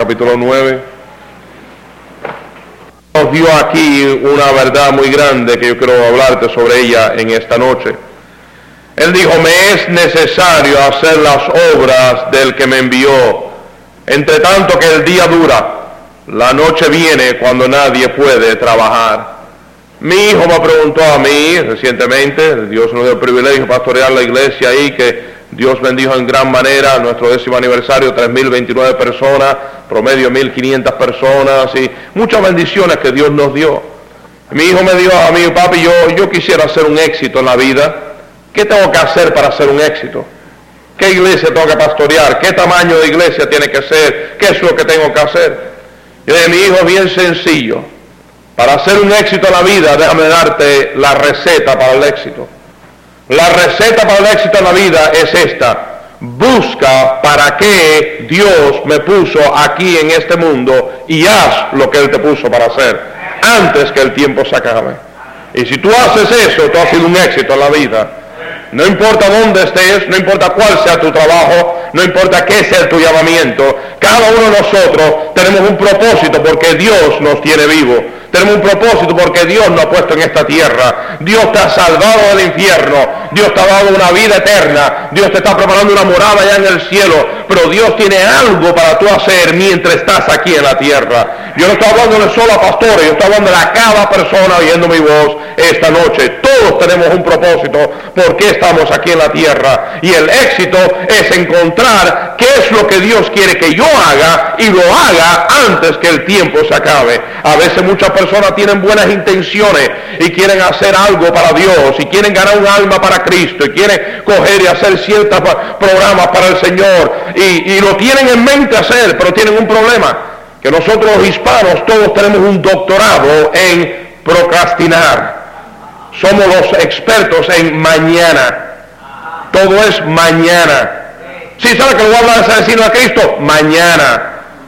capítulo 9. Nos dio aquí una verdad muy grande que yo quiero hablarte sobre ella en esta noche. Él dijo, me es necesario hacer las obras del que me envió. Entre tanto que el día dura, la noche viene cuando nadie puede trabajar. Mi hijo me preguntó a mí recientemente, Dios nos dio el privilegio de pastorear la iglesia ahí, que Dios bendijo en gran manera nuestro décimo aniversario, 3.029 personas, promedio 1.500 personas y muchas bendiciones que Dios nos dio. Mi hijo me dijo a mí, papi, yo, yo quisiera hacer un éxito en la vida. ¿Qué tengo que hacer para hacer un éxito? ¿Qué iglesia tengo que pastorear? ¿Qué tamaño de iglesia tiene que ser? ¿Qué es lo que tengo que hacer? Y de mi hijo, bien sencillo. Para hacer un éxito en la vida, déjame darte la receta para el éxito. La receta para el éxito en la vida es esta. Busca para qué Dios me puso aquí en este mundo y haz lo que Él te puso para hacer antes que el tiempo se acabe. Y si tú haces eso, tú has sido un éxito en la vida. No importa dónde estés, no importa cuál sea tu trabajo, no importa qué sea tu llamamiento, cada uno de nosotros tenemos un propósito porque Dios nos tiene vivo. Tenemos un propósito porque Dios nos ha puesto en esta tierra. Dios te ha salvado del infierno. Dios te ha dado una vida eterna. Dios te está preparando una morada allá en el cielo. Pero Dios tiene algo para tú hacer mientras estás aquí en la tierra. Yo no estoy hablando de solo a pastores, yo estoy hablando de a cada persona oyendo mi voz esta noche. Todos tenemos un propósito porque estamos aquí en la tierra. Y el éxito es encontrar qué es lo que Dios quiere que yo haga y lo haga antes que el tiempo se acabe. A veces muchas personas tienen buenas intenciones y quieren hacer algo para Dios y quieren ganar un alma para Cristo y quieren coger y hacer ciertos programas para el Señor y, y lo tienen en mente hacer, pero tienen un problema, que nosotros los hispanos todos tenemos un doctorado en procrastinar. Somos los expertos en mañana. Todo es mañana. ¿Sí sabe que lo voy a hablar a a Cristo, mañana.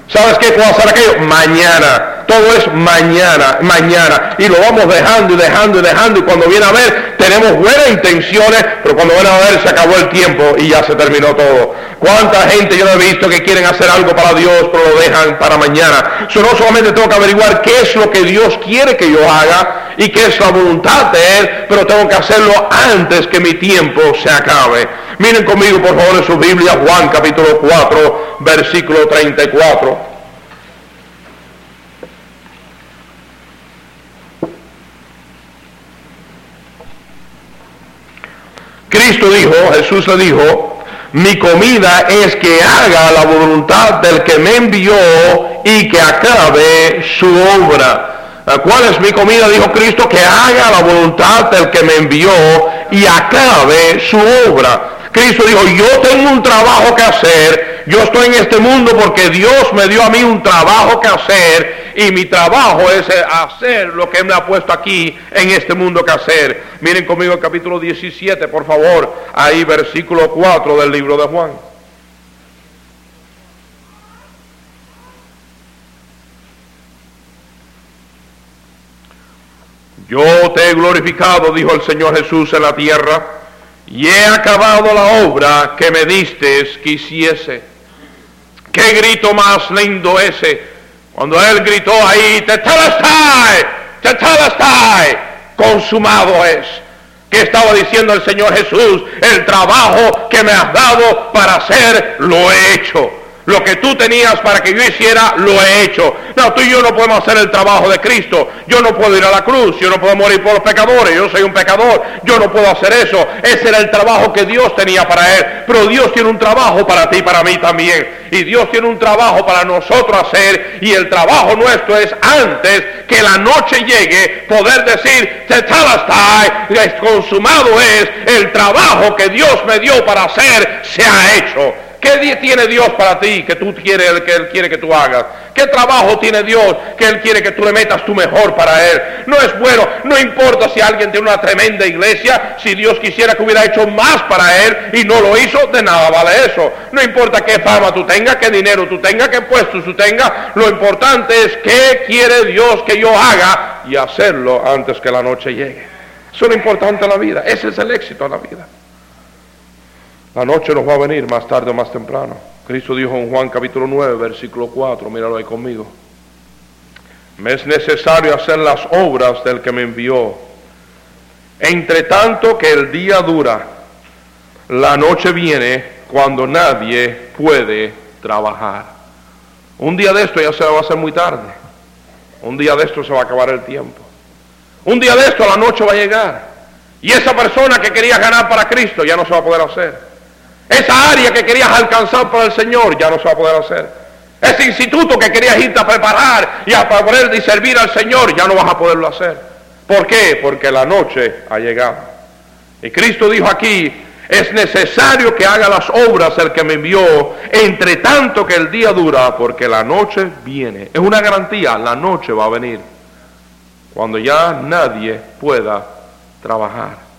¿Sabes qué? ¿Cómo hacer aquello? Mañana todo es mañana, mañana. Y lo vamos dejando y dejando y dejando. Y cuando viene a ver, tenemos buenas intenciones, pero cuando viene a ver, se acabó el tiempo y ya se terminó todo. ¿Cuánta gente yo no he visto que quieren hacer algo para Dios, pero lo dejan para mañana? Yo no solamente tengo que averiguar qué es lo que Dios quiere que yo haga y qué es la voluntad de Él, pero tengo que hacerlo antes que mi tiempo se acabe. Miren conmigo, por favor, en su Biblia, Juan capítulo 4, versículo 34. Cristo dijo, Jesús le dijo, mi comida es que haga la voluntad del que me envió y que acabe su obra. ¿Cuál es mi comida? Dijo Cristo, que haga la voluntad del que me envió y acabe su obra. Cristo dijo, yo tengo un trabajo que hacer, yo estoy en este mundo porque Dios me dio a mí un trabajo que hacer y mi trabajo es hacer lo que me ha puesto aquí en este mundo que hacer. Miren conmigo el capítulo 17, por favor, ahí versículo 4 del libro de Juan. Yo te he glorificado, dijo el Señor Jesús en la tierra y he acabado la obra que me diste que hiciese. Qué grito más lindo ese, cuando él gritó ahí, tetelestai, tetelestai, consumado es. ¿Qué estaba diciendo el Señor Jesús? El trabajo que me has dado para hacer, lo he hecho. Lo que tú tenías para que yo hiciera, lo he hecho. No, tú y yo no podemos hacer el trabajo de Cristo. Yo no puedo ir a la cruz, yo no puedo morir por los pecadores, yo soy un pecador, yo no puedo hacer eso. Ese era el trabajo que Dios tenía para él. Pero Dios tiene un trabajo para ti y para mí también. Y Dios tiene un trabajo para nosotros hacer. Y el trabajo nuestro es antes que la noche llegue, poder decir, es consumado es el trabajo que Dios me dio para hacer, se ha hecho. ¿Qué tiene Dios para ti que tú quieres, que Él quiere que tú hagas? ¿Qué trabajo tiene Dios que Él quiere que tú le metas tu mejor para Él? No es bueno, no importa si alguien tiene una tremenda iglesia, si Dios quisiera que hubiera hecho más para Él y no lo hizo, de nada vale eso. No importa qué fama tú tengas, qué dinero tú tengas, qué puestos tú tengas, lo importante es qué quiere Dios que yo haga y hacerlo antes que la noche llegue. Eso es lo importante en la vida, ese es el éxito en la vida. La noche nos va a venir más tarde o más temprano. Cristo dijo en Juan capítulo 9, versículo 4, míralo ahí conmigo. Me es necesario hacer las obras del que me envió. Entre tanto que el día dura, la noche viene cuando nadie puede trabajar. Un día de esto ya se va a hacer muy tarde. Un día de esto se va a acabar el tiempo. Un día de esto la noche va a llegar. Y esa persona que quería ganar para Cristo ya no se va a poder hacer. Esa área que querías alcanzar para el Señor ya no se va a poder hacer. Ese instituto que querías irte a preparar y a poner y servir al Señor ya no vas a poderlo hacer. ¿Por qué? Porque la noche ha llegado. Y Cristo dijo aquí, es necesario que haga las obras el que me envió, entre tanto que el día dura, porque la noche viene. Es una garantía, la noche va a venir. Cuando ya nadie pueda trabajar.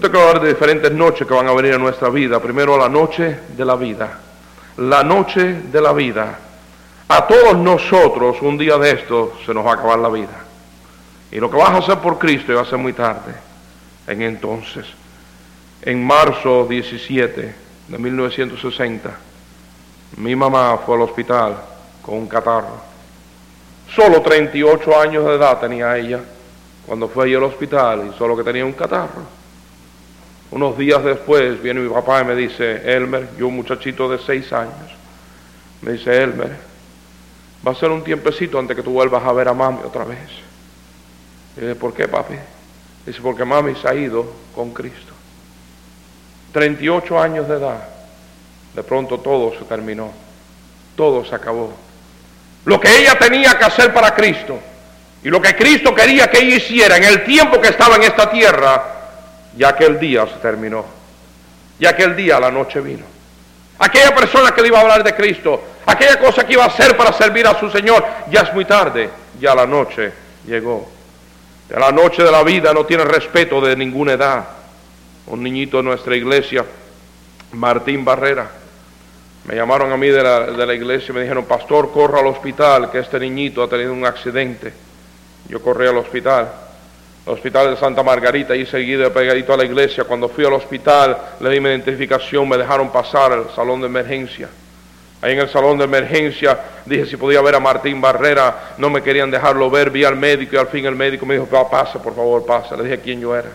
Tengo que hablar de diferentes noches que van a venir a nuestra vida. Primero la noche de la vida. La noche de la vida. A todos nosotros un día de esto se nos va a acabar la vida. Y lo que vas a hacer por Cristo va a ser muy tarde. En entonces, en marzo 17 de 1960, mi mamá fue al hospital con un catarro. Solo 38 años de edad tenía ella cuando fue ahí al hospital y solo que tenía un catarro. Unos días después viene mi papá y me dice, Elmer, yo un muchachito de seis años, me dice, Elmer, va a ser un tiempecito antes que tú vuelvas a ver a mami otra vez. Y dice, ¿por qué, papi? Dice, porque mami se ha ido con Cristo. 38 años de edad, de pronto todo se terminó, todo se acabó. Lo que ella tenía que hacer para Cristo, y lo que Cristo quería que ella hiciera en el tiempo que estaba en esta tierra, ya que el día se terminó. Ya que el día, la noche vino. Aquella persona que le iba a hablar de Cristo, aquella cosa que iba a hacer para servir a su Señor, ya es muy tarde, ya la noche llegó. De la noche de la vida no tiene respeto de ninguna edad. Un niñito de nuestra iglesia, Martín Barrera, me llamaron a mí de la, iglesia y me dijeron, pastor, corra al hospital, que este niñito ha tenido un accidente. Yo corrí al hospital, al hospital de Santa Margarita, y seguido pegadito a la iglesia. Cuando fui al hospital, le di mi identificación, me dejaron pasar al salón de emergencia. Ahí en el salón de emergencia dije si podía ver a Martín Barrera, no me querían dejarlo ver, vi al médico y al fin el médico me dijo, pase, por favor, pase. Le dije quién yo era.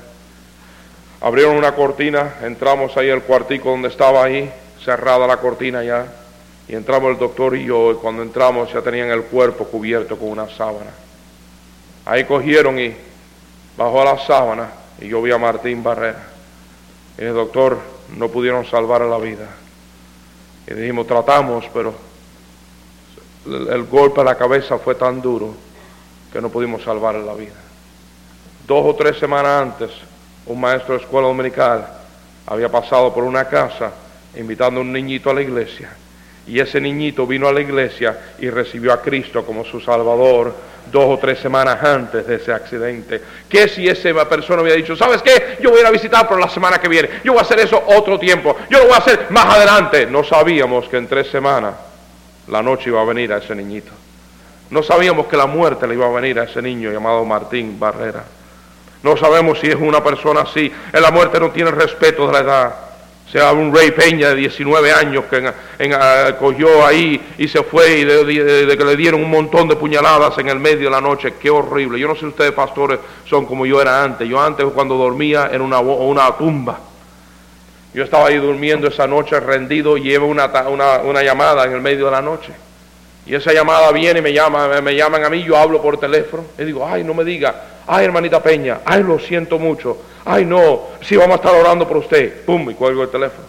Abrieron una cortina, entramos ahí al cuartico donde estaba ahí, cerrada la cortina ya, y entramos el doctor y yo, y cuando entramos ya tenían el cuerpo cubierto con una sábana. Ahí cogieron y bajó a la sábana y yo vi a Martín Barrera. Y el doctor, no pudieron salvar la vida. Y dijimos, tratamos, pero el, golpe a la cabeza fue tan duro que no pudimos salvar la vida. Dos o tres semanas antes, un maestro de escuela dominical había pasado por una casa invitando a un niñito a la iglesia. Y ese niñito vino a la iglesia y recibió a Cristo como su Salvador dos o tres semanas antes de ese accidente. ¿Qué si esa persona hubiera dicho, ¿sabes qué? Yo voy a ir a visitar por la semana que viene. Yo voy a hacer eso otro tiempo. Yo lo voy a hacer más adelante. No sabíamos que en tres semanas la noche iba a venir a ese niñito. No sabíamos que la muerte le iba a venir a ese niño llamado Martín Barrera. No sabemos si es una persona así. En la muerte no tiene respeto de la edad sea un Rey Peña de 19 años que en, cogió ahí y se fue y de, que le dieron un montón de puñaladas en el medio de la noche. Qué horrible. Yo no sé si ustedes pastores son como yo era antes. Yo antes cuando dormía en una, una tumba. Yo estaba ahí durmiendo esa noche rendido y llevo una, una, llamada en el medio de la noche. Y esa llamada viene y me, llama, me llaman a mí, yo hablo por teléfono. Y digo, ay, no me diga, ay, hermanita Peña, ay, lo siento mucho Ay, no, sí, vamos a estar orando por usted. Pum, y cuelgo el teléfono.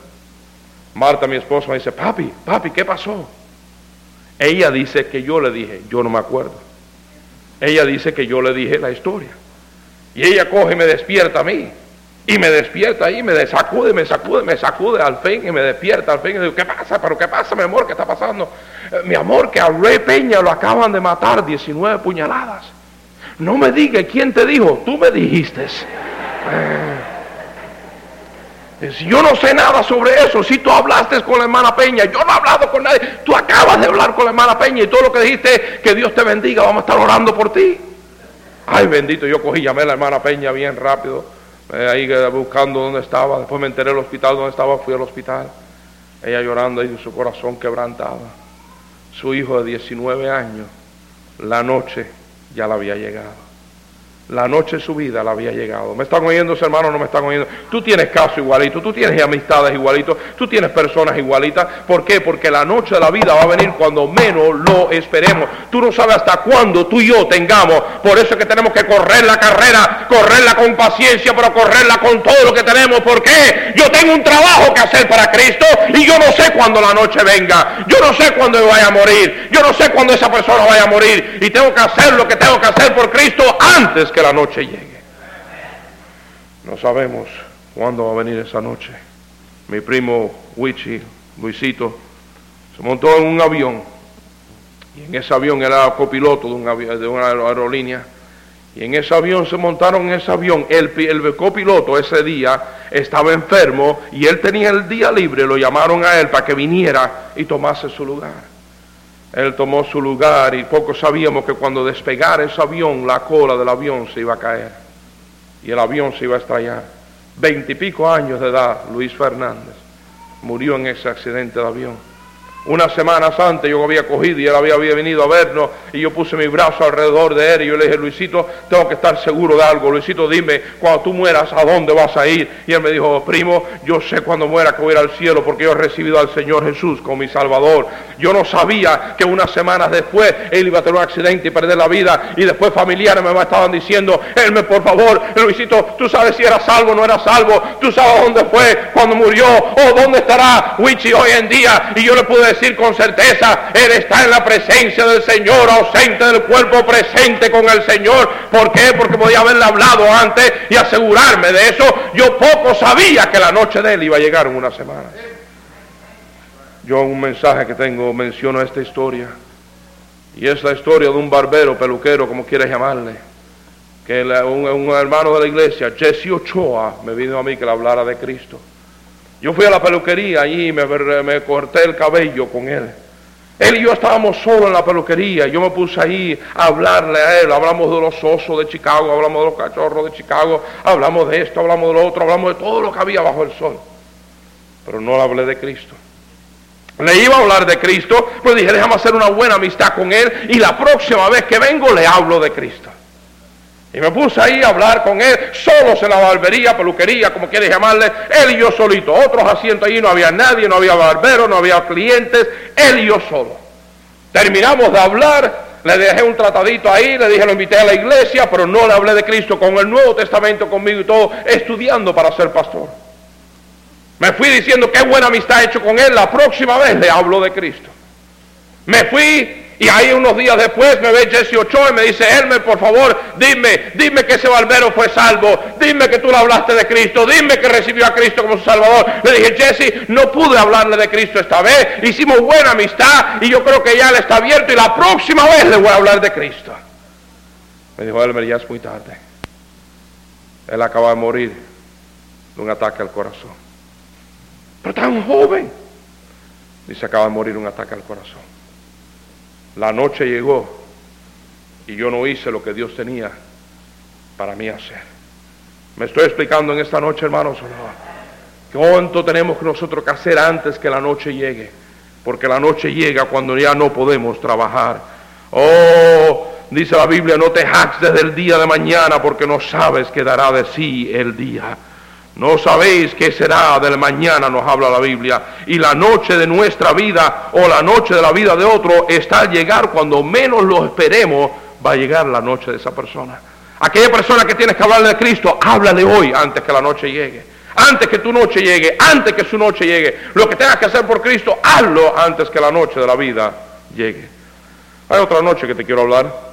Marta, mi esposa, me dice, papi, papi, ¿qué pasó? Ella dice que yo le dije, yo no me acuerdo. Ella dice que yo le dije la historia. Y ella coge y me despierta a mí. Y me despierta ahí, me sacude, me sacude, me sacude al fin y me despierta al fin. Y digo, ¿qué pasa? ¿Pero qué pasa, mi amor? ¿Qué está pasando? Eh, mi amor, que a Rey Peña lo acaban de matar 19 puñaladas. No me diga quién te dijo, tú me dijiste. Yo no sé nada sobre eso. Si tú hablaste con la hermana Peña, yo no he hablado con nadie. Tú acabas de hablar con la hermana Peña y todo lo que dijiste, que Dios te bendiga, vamos a estar orando por ti. Ay, bendito, yo cogí, llamé a la hermana Peña bien rápido, eh, ahí buscando dónde estaba. Después me enteré del hospital donde estaba, fui al hospital. Ella llorando y su corazón quebrantado. Su hijo de 19 años, la noche ya la había llegado. La noche de su vida la había llegado. ¿Me están oyendo, hermanos? No me están oyendo. Tú tienes caso igualito, tú tienes amistades igualito, tú tienes personas igualitas. ¿Por qué? Porque la noche de la vida va a venir cuando menos lo esperemos. Tú no sabes hasta cuándo tú y yo tengamos. Por eso es que tenemos que correr la carrera, correrla con paciencia, pero correrla con todo lo que tenemos. ¿Por qué? Yo tengo un trabajo que hacer para Cristo y yo no sé cuándo la noche venga. Yo no sé cuándo vaya a morir. Yo no sé cuándo esa persona vaya a morir. Y tengo que hacer lo que tengo que hacer por Cristo antes que la noche llegue. No sabemos cuándo va a venir esa noche. Mi primo Wichi, Luisito, se montó en un avión y en ese avión era copiloto de, un de una aerolínea. Y en ese avión se montaron en ese avión. El, el copiloto ese día estaba enfermo y él tenía el día libre. Lo llamaron a él para que viniera y tomase su lugar. Él tomó su lugar y poco sabíamos que cuando despegara ese avión, la cola del avión se iba a caer y el avión se iba a estrellar. Veintipico años de edad, Luis Fernández murió en ese accidente de avión. Unas semanas antes yo había cogido y él había, venido a vernos y yo puse mi brazo alrededor de él y yo le dije, Luisito, tengo que estar seguro de algo. Luisito, dime, cuando tú mueras, ¿a dónde vas a ir? Y él me dijo, primo, yo sé cuando muera que voy a ir al cielo porque yo he recibido al Señor Jesús como mi Salvador. Yo no sabía que unas semanas después él iba a tener un accidente y perder la vida y después familiares me estaban diciendo, él me, por favor, Luisito, tú sabes si era salvo o no era salvo, tú sabes dónde fue cuando murió o dónde estará Wichi hoy en día. Y yo le pude decir con certeza, Él está en la presencia del Señor, ausente del cuerpo, presente con el Señor. ¿Por qué? Porque podía haberle hablado antes y asegurarme de eso. Yo poco sabía que la noche de Él iba a llegar en una semana. Yo un mensaje que tengo menciono esta historia. Y es la historia de un barbero, peluquero, como quieras llamarle. Que un, un hermano de la iglesia, Jesse Ochoa, me vino a mí que le hablara de Cristo. Yo fui a la peluquería y me, me corté el cabello con él. Él y yo estábamos solos en la peluquería. Yo me puse ahí a hablarle a él. Hablamos de los osos de Chicago, hablamos de los cachorros de Chicago, hablamos de esto, hablamos de lo otro, hablamos de todo lo que había bajo el sol. Pero no le hablé de Cristo. Le iba a hablar de Cristo, pero dije, déjame hacer una buena amistad con él y la próxima vez que vengo le hablo de Cristo. Y me puse ahí a hablar con él, solos en la barbería, peluquería, como quieres llamarle, él y yo solito. Otros asientos allí no había nadie, no había barbero, no había clientes, él y yo solo. Terminamos de hablar, le dejé un tratadito ahí, le dije, lo invité a la iglesia, pero no le hablé de Cristo con el Nuevo Testamento conmigo y todo, estudiando para ser pastor. Me fui diciendo qué buena amistad he hecho con él, la próxima vez le hablo de Cristo. Me fui y ahí unos días después me ve Jesse Ochoa y me dice, Hermes, por favor, dime, dime que ese barbero fue salvo, dime que tú le hablaste de Cristo, dime que recibió a Cristo como su Salvador. Le dije, Jesse, no pude hablarle de Cristo esta vez, hicimos buena amistad y yo creo que ya él está abierto y la próxima vez le voy a hablar de Cristo. Me dijo, Elmer, ya es muy tarde. Él acaba de morir de un ataque al corazón. Pero tan joven. Dice, acaba de morir un ataque al corazón. La noche llegó y yo no hice lo que Dios tenía para mí hacer. Me estoy explicando en esta noche, hermanos, ¿cuánto tenemos nosotros que hacer antes que la noche llegue? Porque la noche llega cuando ya no podemos trabajar. Oh, dice la Biblia, no te jactes del día de mañana porque no sabes qué dará de sí el día. No sabéis qué será del mañana, nos habla la Biblia. Y la noche de nuestra vida o la noche de la vida de otro está al llegar cuando menos lo esperemos, va a llegar la noche de esa persona. Aquella persona que tienes que hablarle de Cristo, háblale hoy antes que la noche llegue. Antes que tu noche llegue, antes que su noche llegue. Lo que tengas que hacer por Cristo, hazlo antes que la noche de la vida llegue. Hay otra noche que te quiero hablar.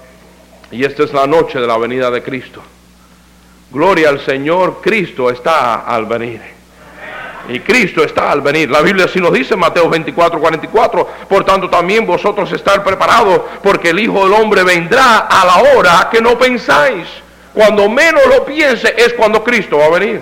Y esta es la noche de la venida de Cristo. Gloria al Señor, Cristo está al venir. Y Cristo está al venir. La Biblia así nos dice Mateo 24, 44. Por tanto, también vosotros estar preparados, porque el Hijo del Hombre vendrá a la hora que no pensáis. Cuando menos lo piense es cuando Cristo va a venir.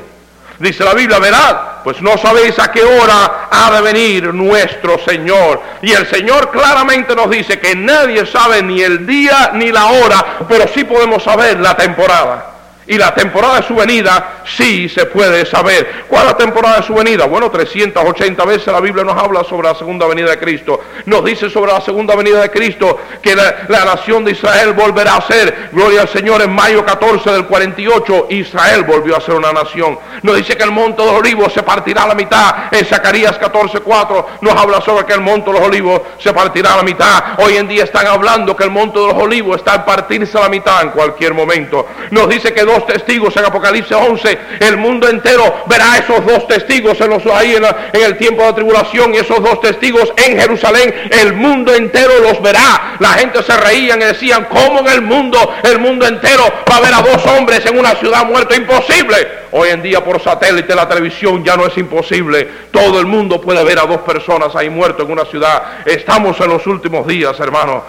Dice la Biblia, verad, pues no sabéis a qué hora ha de venir nuestro Señor. Y el Señor claramente nos dice que nadie sabe ni el día ni la hora, pero sí podemos saber la temporada. Y la temporada de su venida sí se puede saber. ¿Cuál es la temporada de su venida? Bueno, 380 veces la Biblia nos habla sobre la segunda venida de Cristo. Nos dice sobre la segunda venida de Cristo que la, nación de Israel volverá a ser, gloria al Señor, en mayo 14 del 48, Israel volvió a ser una nación. Nos dice que el monte de los olivos se partirá a la mitad. En Zacarías 14, 4 nos habla sobre que el monte de los olivos se partirá a la mitad. Hoy en día están hablando que el monte de los olivos está a partirse a la mitad en cualquier momento. Nos dice que dos testigos en Apocalipsis 11. El mundo entero verá esos dos testigos en, los, ahí en, en el tiempo de la tribulación y esos dos testigos en Jerusalén. El mundo entero los verá. La gente se reían y decían, ¿cómo en el mundo, el mundo entero va a ver a dos hombres en una ciudad muerta? Imposible. Hoy en día por satélite la televisión ya no es imposible. Todo el mundo puede ver a dos personas ahí muertos en una ciudad. Estamos en los últimos días, hermano.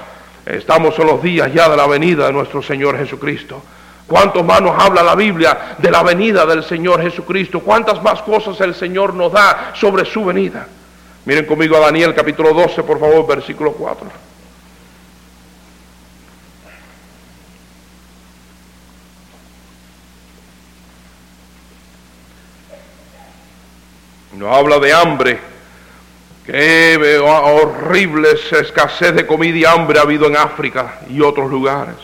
Estamos en los días ya de la venida de nuestro Señor Jesucristo. ¿Cuántos más nos habla la Biblia de la venida del Señor Jesucristo? ¿Cuántas más cosas el Señor nos da sobre su venida? Miren conmigo a Daniel capítulo 12, por favor, versículo 4. Nos habla de hambre. Qué horrible escasez de comida y hambre ha habido en África y otros lugares.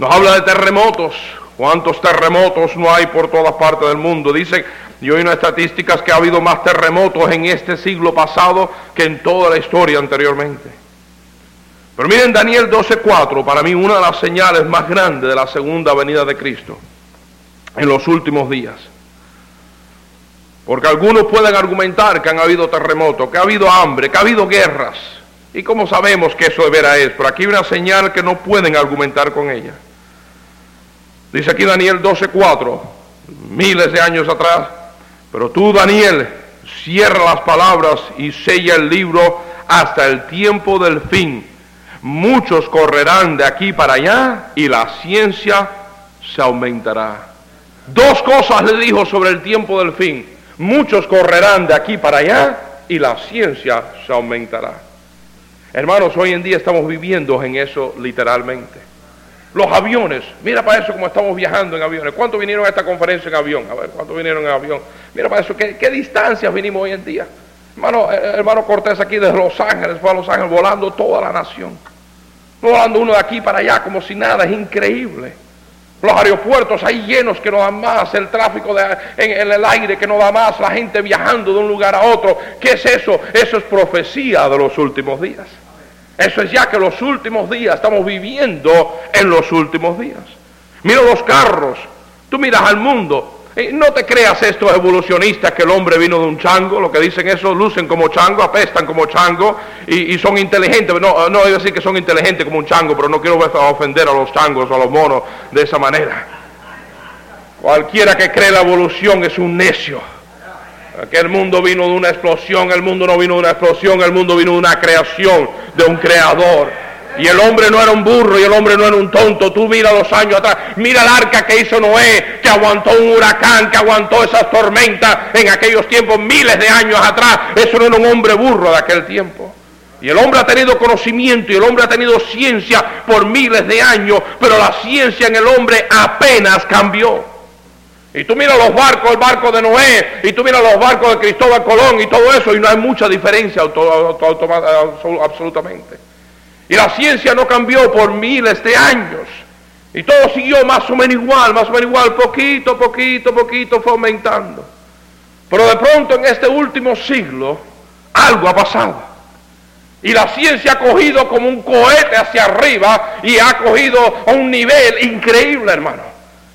Nos habla de terremotos. ¿Cuántos terremotos no hay por todas partes del mundo? Dice, y hoy unas estadísticas que ha habido más terremotos en este siglo pasado que en toda la historia anteriormente. Pero miren Daniel 12:4, para mí una de las señales más grandes de la segunda venida de Cristo en los últimos días. Porque algunos pueden argumentar que han habido terremotos, que ha habido hambre, que ha habido guerras. ¿Y cómo sabemos que eso de veras es? Pero aquí hay una señal que no pueden argumentar con ella. Dice aquí Daniel 12:4, miles de años atrás, pero tú Daniel, cierra las palabras y sella el libro hasta el tiempo del fin. Muchos correrán de aquí para allá y la ciencia se aumentará. Dos cosas le dijo sobre el tiempo del fin. Muchos correrán de aquí para allá y la ciencia se aumentará. Hermanos, hoy en día estamos viviendo en eso literalmente. Los aviones, mira para eso como estamos viajando en aviones. ¿Cuántos vinieron a esta conferencia en avión? A ver, ¿cuántos vinieron en avión? Mira para eso, ¿qué, distancias vinimos hoy en día? Hermano, eh, hermano Cortés aquí desde Los Ángeles, fue a Los Ángeles volando toda la nación. Volando uno de aquí para allá como si nada, es increíble. Los aeropuertos ahí llenos que no dan más, el tráfico en, en, el aire que no da más, la gente viajando de un lugar a otro. ¿Qué es eso? Eso es profecía de los últimos días. Eso es ya que los últimos días, estamos viviendo en los últimos días. Mira los carros, tú miras al mundo. no te creas estos evolucionistas que el hombre vino de un chango, lo que dicen eso, lucen como chango, apestan como chango y, son inteligentes. No, no a decir que son inteligentes como un chango, pero no quiero ofender a los changos o a los monos de esa manera. Cualquiera que cree la evolución es un necio que el mundo vino de una explosión, el mundo no vino de una explosión, el mundo vino de una creación, de un creador. Y el hombre no era un burro y el hombre no era un tonto. Tú mira los años atrás, mira el arca que hizo Noé, que aguantó un huracán, que aguantó esas tormentas en aquellos tiempos, miles de años atrás. Eso no era un hombre burro de aquel tiempo. Y el hombre ha tenido conocimiento y el hombre ha tenido ciencia por miles de años, pero la ciencia en el hombre apenas cambió. Y tú miras los barcos, el barco de Noé, y tú miras los barcos de Cristóbal Colón y todo eso, y no hay mucha diferencia absolutamente. Y la ciencia no cambió por miles de años. Y todo siguió más o menos igual, más o menos igual, poquito, poquito, poquito, fue aumentando. Pero de pronto en este último siglo, algo ha pasado. Y la ciencia ha cogido como un cohete hacia arriba y ha cogido a un nivel increíble, hermano.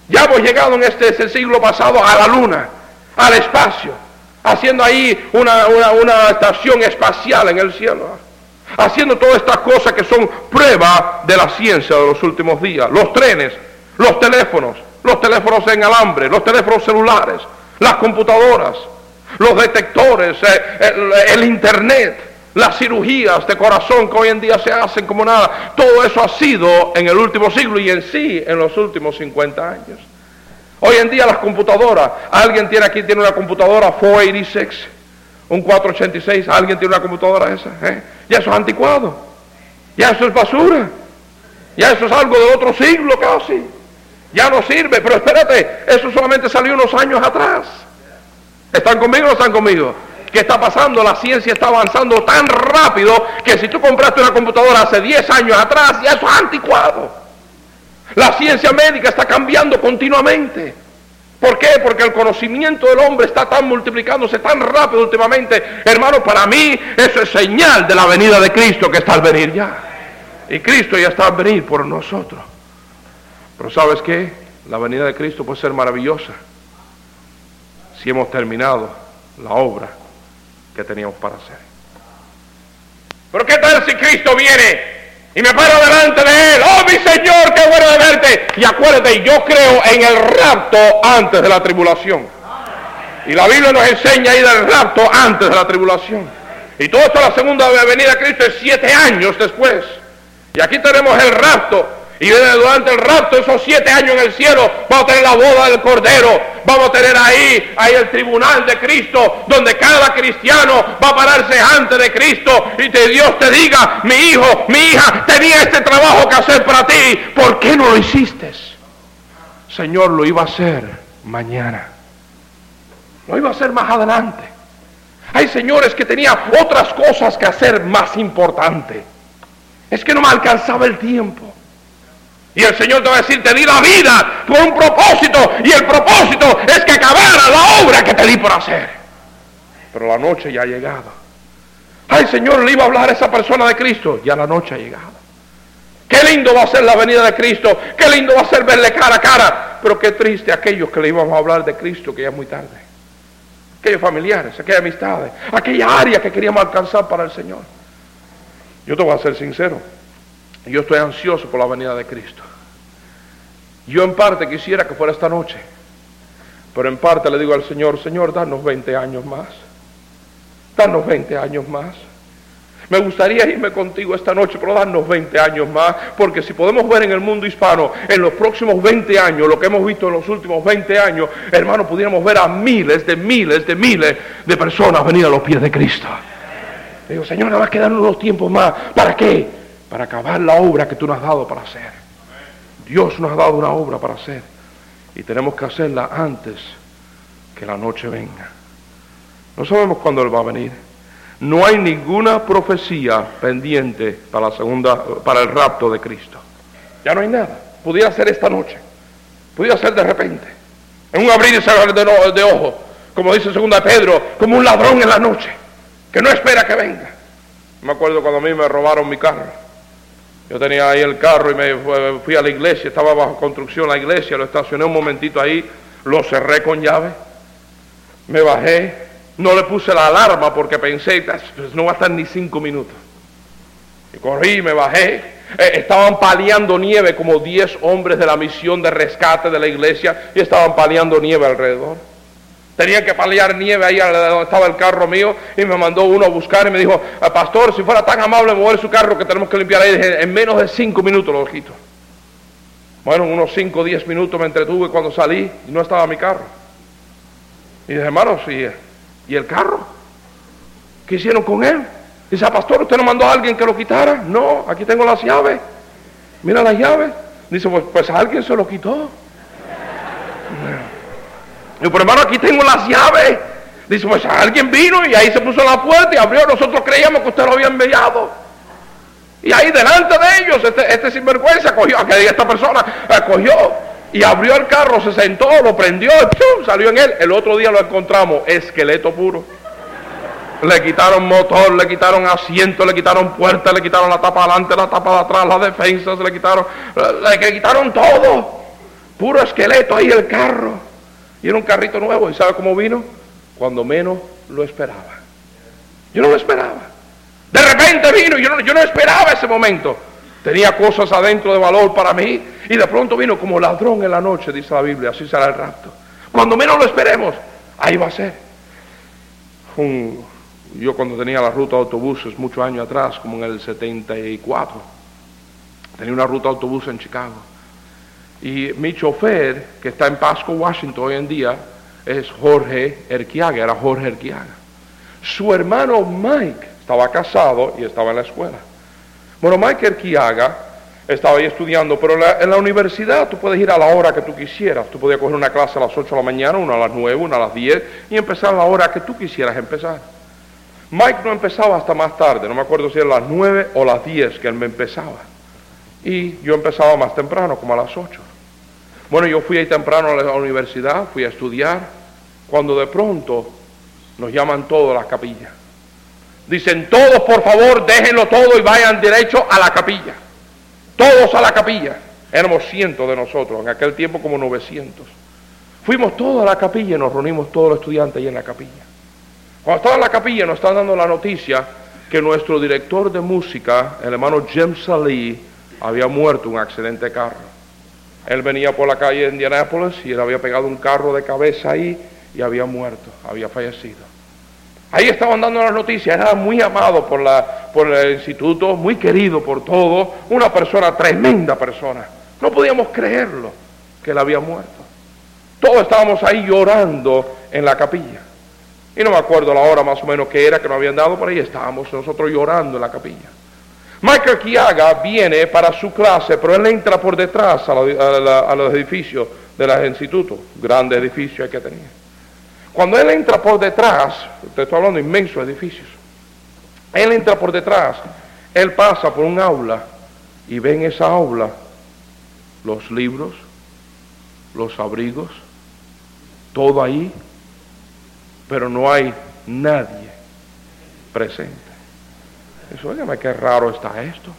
Ya hemos llegado en este, siglo pasado a la luna, al espacio, haciendo ahí una, una, estación espacial en el cielo, haciendo todas estas cosas que son prueba de la ciencia de los últimos días, los trenes, los teléfonos, los teléfonos en alambre, los teléfonos celulares, las computadoras, los detectores, eh, el internet las cirugías de corazón que hoy en día se hacen como nada, todo eso ha sido en el último siglo y en sí en los últimos 50 años. Hoy en día las computadoras, alguien tiene aquí tiene una computadora 486, un 486, alguien tiene una computadora esa, ¿eh? ya eso es anticuado, ya eso es basura, ya eso es algo del otro siglo casi. Ya no sirve, pero espérate, eso solamente salió unos años atrás. ¿Están conmigo o no están conmigo? ¿Qué está pasando? La ciencia está avanzando tan rápido que si tú compraste una computadora hace 10 años atrás, ya eso es anticuado. La ciencia médica está cambiando continuamente. ¿Por qué? Porque el conocimiento del hombre está tan multiplicándose tan rápido últimamente. Hermano, para mí eso es señal de la venida de Cristo que está al venir ya. Y Cristo ya está al venir por nosotros. Pero ¿sabes qué? La venida de Cristo puede ser maravillosa si hemos terminado la obra que teníamos para hacer. Pero ¿qué tal si Cristo viene y me paro delante de Él? Oh, mi Señor, qué bueno de verte. Y acuérdate, yo creo en el rapto antes de la tribulación. Y la Biblia nos enseña ahí del rapto antes de la tribulación. Y todo esto, la segunda venida de Cristo es siete años después. Y aquí tenemos el rapto y durante el rapto, esos siete años en el cielo, vamos a tener la boda del Cordero. Vamos a tener ahí, ahí el tribunal de Cristo, donde cada cristiano va a pararse antes de Cristo y que Dios te diga, mi hijo, mi hija, tenía este trabajo que hacer para ti. ¿Por qué no lo hiciste? Señor, lo iba a hacer mañana. Lo iba a hacer más adelante. Hay señores que tenían otras cosas que hacer más importantes. Es que no me alcanzaba el tiempo. Y el Señor te va a decir, te di la vida por un propósito. Y el propósito es que acabara la obra que te di por hacer. Pero la noche ya ha llegado. Ay, Señor, le iba a hablar a esa persona de Cristo. Ya la noche ha llegado. Qué lindo va a ser la venida de Cristo. Qué lindo va a ser verle cara a cara. Pero qué triste aquellos que le íbamos a hablar de Cristo que ya es muy tarde. Aquellos familiares, aquellas amistades, aquella área que queríamos alcanzar para el Señor. Yo te voy a ser sincero. Yo estoy ansioso por la venida de Cristo. Yo en parte quisiera que fuera esta noche, pero en parte le digo al Señor, Señor, danos 20 años más. Danos 20 años más. Me gustaría irme contigo esta noche, pero danos 20 años más, porque si podemos ver en el mundo hispano en los próximos 20 años, lo que hemos visto en los últimos 20 años, hermano, pudiéramos ver a miles de miles de miles de personas venir a los pies de Cristo. digo, Señor, nada más quedan unos tiempos más. ¿Para qué? Para acabar la obra que tú nos has dado para hacer. Dios nos ha dado una obra para hacer y tenemos que hacerla antes que la noche venga. No sabemos cuándo Él va a venir. No hay ninguna profecía pendiente para la segunda, para el rapto de Cristo. Ya no hay nada. Pudiera ser esta noche. Pudiera ser de repente. En un abrir y cerrar de, de ojos. Como dice segunda Pedro, como un ladrón en la noche. Que no espera que venga. Me acuerdo cuando a mí me robaron mi carro. Yo tenía ahí el carro y me fui a la iglesia, estaba bajo construcción la iglesia, lo estacioné un momentito ahí, lo cerré con llave, me bajé, no le puse la alarma porque pensé, pues no va a estar ni cinco minutos. Y corrí, me bajé, eh, estaban paliando nieve como diez hombres de la misión de rescate de la iglesia y estaban paliando nieve alrededor. Tenía que paliar nieve ahí donde estaba el carro mío y me mandó uno a buscar y me dijo, ah, pastor, si fuera tan amable mover su carro que tenemos que limpiar ahí, en menos de cinco minutos lo quito. Bueno, unos cinco o diez minutos me entretuve cuando salí y no estaba mi carro. Y dije, hermanos, ¿y, ¿y el carro? ¿Qué hicieron con él? Dice, ah, pastor, ¿usted no mandó a alguien que lo quitara? No, aquí tengo las llaves. Mira las llaves. Dice, pues, pues alguien se lo quitó. Yo, pero hermano, aquí tengo las llaves. Dice, pues alguien vino y ahí se puso la puerta y abrió. Nosotros creíamos que usted lo había enviado. Y ahí delante de ellos, este, este sinvergüenza cogió, esta persona eh, cogió y abrió el carro, se sentó, lo prendió, salió en él. El otro día lo encontramos, esqueleto puro. Le quitaron motor, le quitaron asiento, le quitaron puerta, le quitaron la tapa adelante, la tapa de atrás, las defensas, le quitaron, le quitaron todo. Puro esqueleto ahí el carro. Y era un carrito nuevo. ¿Y sabe cómo vino? Cuando menos lo esperaba. Yo no lo esperaba. De repente vino, yo no, yo no esperaba ese momento. Tenía cosas adentro de valor para mí. Y de pronto vino como ladrón en la noche, dice la Biblia. Así será el rapto. Cuando menos lo esperemos, ahí va a ser. yo cuando tenía la ruta de autobuses muchos años atrás, como en el 74, tenía una ruta de autobús en Chicago. Y mi chofer, que está en Pasco, Washington hoy en día, es Jorge Erquiaga, era Jorge Erquiaga. Su hermano Mike estaba casado y estaba en la escuela. Bueno, Mike Erquiaga estaba ahí estudiando, pero en la universidad tú puedes ir a la hora que tú quisieras. Tú podías coger una clase a las 8 de la mañana, una a las 9, una a las 10 y empezar a la hora que tú quisieras empezar. Mike no empezaba hasta más tarde, no me acuerdo si era las 9 o las 10 que él me empezaba. Y yo empezaba más temprano, como a las 8. Bueno, yo fui ahí temprano a la universidad, fui a estudiar, cuando de pronto nos llaman todos a la capilla. Dicen, todos por favor, déjenlo todo y vayan derecho a la capilla. Todos a la capilla. Éramos cientos de nosotros, en aquel tiempo como 900. Fuimos todos a la capilla y nos reunimos todos los estudiantes ahí en la capilla. Cuando estaba en la capilla nos están dando la noticia que nuestro director de música, el hermano James Salih, había muerto en un accidente de carro. Él venía por la calle de Indianápolis y él había pegado un carro de cabeza ahí y había muerto, había fallecido. Ahí estaban dando las noticias, era muy amado por, la, por el instituto, muy querido por todos, una persona, tremenda persona. No podíamos creerlo que él había muerto. Todos estábamos ahí llorando en la capilla. Y no me acuerdo la hora más o menos que era que nos habían dado, por ahí estábamos nosotros llorando en la capilla. Michael Kiaga viene para su clase, pero él entra por detrás a, los edificios de los institutos, grandes edificios que tenía. Cuando él entra por detrás, te estoy hablando de inmensos edificios, él entra por detrás, él pasa por un aula y ve en esa aula los libros, los abrigos, todo ahí, pero no hay nadie presente. Eso, óigame, qué raro está esto.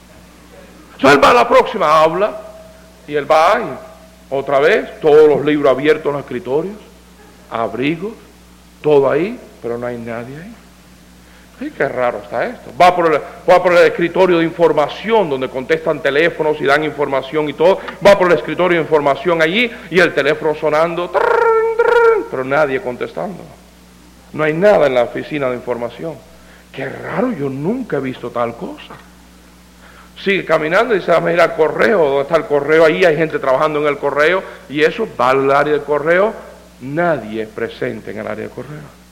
Entonces él va a la próxima aula y él va ahí, otra vez, todos los libros abiertos en los escritorios, abrigos, todo ahí, pero no hay nadie ahí. Sí, qué raro está esto. Va por el escritorio de información donde contestan teléfonos y dan información y todo. Va por el escritorio de información allí y el teléfono sonando, pero nadie contestando. No hay nada en la oficina de información. Qué raro, yo nunca he visto tal cosa. Sigue caminando y se va a ir al correo. ¿Dónde está el correo? Ahí hay gente trabajando en el correo. Y eso va al área del correo. Nadie presente en el área del correo.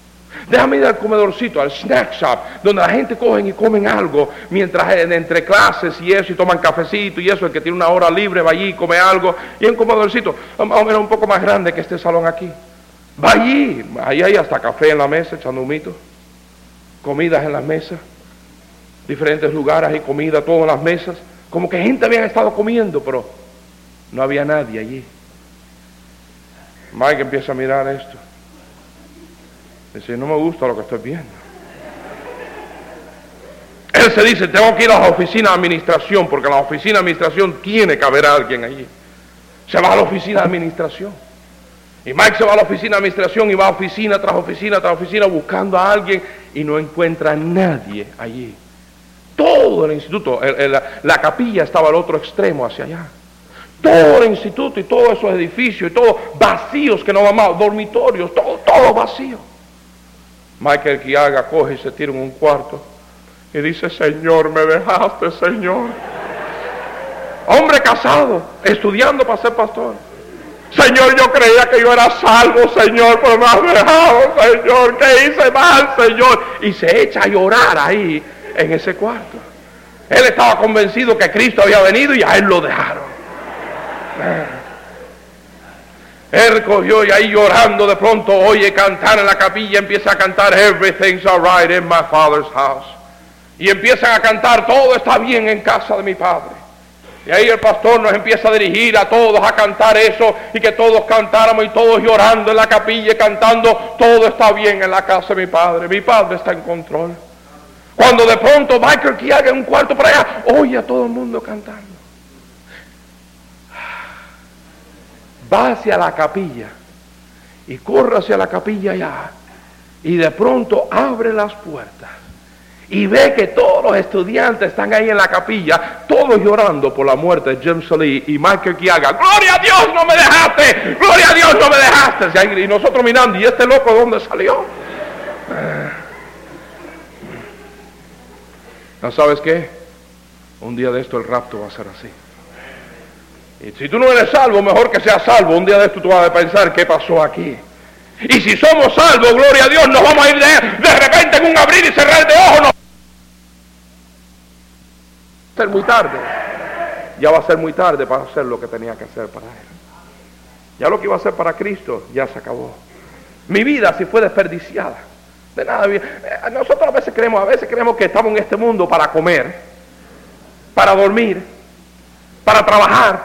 Déjame ir al comedorcito, al snack shop, donde la gente cogen y comen algo mientras entre clases y eso, y toman cafecito y eso, el que tiene una hora libre va allí y come algo. Y en comedorcito, más o menos un poco más grande que este salón aquí. Va allí, ahí hay hasta café en la mesa, echando un mito comidas en las mesas, diferentes lugares y comida, todas las mesas, como que gente había estado comiendo, pero no había nadie allí. Mike empieza a mirar esto. Dice, no me gusta lo que estoy viendo. Él se dice, tengo que ir a la oficina de administración, porque en la oficina de administración tiene que haber alguien allí. Se va a la oficina de administración. Y Mike se va a la oficina de administración y va a oficina tras oficina tras oficina buscando a alguien y no encuentra a nadie allí. Todo el instituto, la, capilla estaba al otro extremo, hacia allá. Todo el instituto y todos esos edificios y todos vacíos que no van más, dormitorios, todo, todo vacío. Michael Kiaga coge y se tira en un cuarto y dice, Señor, me dejaste, Señor. Hombre casado, estudiando para ser pastor. Señor, yo creía que yo era salvo, Señor, pero me has dejado, Señor. ¿Qué hice mal, Señor? Y se echa a llorar ahí, en ese cuarto. Él estaba convencido que Cristo había venido y a él lo dejaron. Él cogió y ahí llorando de pronto oye cantar en la capilla, empieza a cantar Everything's alright in my father's house. Y empiezan a cantar, todo está bien en casa de mi padre. Y ahí el pastor nos empieza a dirigir a todos a cantar eso y que todos cantáramos y todos llorando en la capilla cantando, todo está bien en la casa de mi padre, mi padre está en control. Cuando de pronto Michael Kiaga en un cuarto para allá, oye a todo el mundo cantando. Va hacia la capilla y corre hacia la capilla allá y de pronto abre las puertas y ve que todos los estudiantes están ahí en la capilla, todos llorando por la muerte de James Lee y Michael Kiaga. Gloria a Dios, no me dejaste. Gloria a Dios, no me dejaste. Y nosotros mirando, ¿y este loco dónde salió? ¿No sabes qué? Un día de esto el rapto va a ser así. Y si tú no eres salvo, mejor que seas salvo. Un día de esto tú vas a pensar, ¿qué pasó aquí? Y si somos salvos, gloria a Dios, nos vamos a ir de, repente en un abrir y cerrar de ojos. No. Ser muy tarde. ya va a ser muy tarde para hacer lo que tenía que hacer para Él. Ya lo que iba a hacer para Cristo ya se acabó. Mi vida si fue desperdiciada. De nada. Eh, nosotros a veces creemos, a veces creemos que estamos en este mundo para comer, para dormir, para trabajar,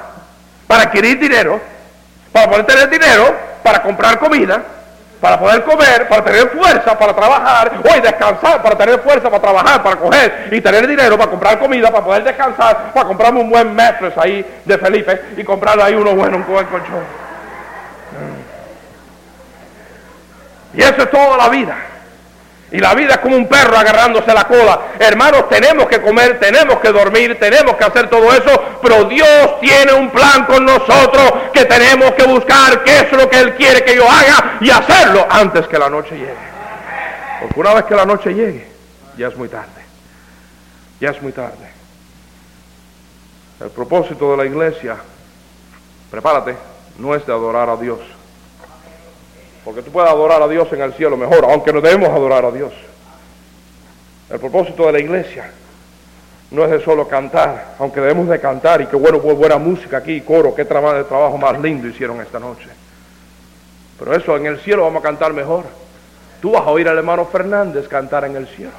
para adquirir dinero, para poder tener dinero, para comprar comida, para poder comer, para tener fuerza, para trabajar, hoy descansar, para tener fuerza, para trabajar, para coger y tener dinero, para comprar comida, para poder descansar, para comprarme un buen mattress ahí de Felipe y comprarle ahí uno bueno, un buen colchón. Y eso es toda la vida. Y la vida es como un perro agarrándose la cola. Hermanos, tenemos que comer, tenemos que dormir, tenemos que hacer todo eso, pero Dios tiene un plan con nosotros que tenemos que buscar qué es lo que Él quiere que yo haga y hacerlo antes que la noche llegue. Porque una vez que la noche llegue, ya es muy tarde. Ya es muy tarde. El propósito de la iglesia, prepárate, no es de adorar a Dios porque tú puedes adorar a Dios en el cielo mejor, aunque no debemos adorar a Dios. El propósito de la iglesia no es de solo cantar, aunque debemos de cantar y qué bueno, buena música aquí, coro, qué trabajo, de trabajo más lindo hicieron esta noche. Pero eso en el cielo vamos a cantar mejor. Tú vas a oír al hermano Fernández cantar en el cielo.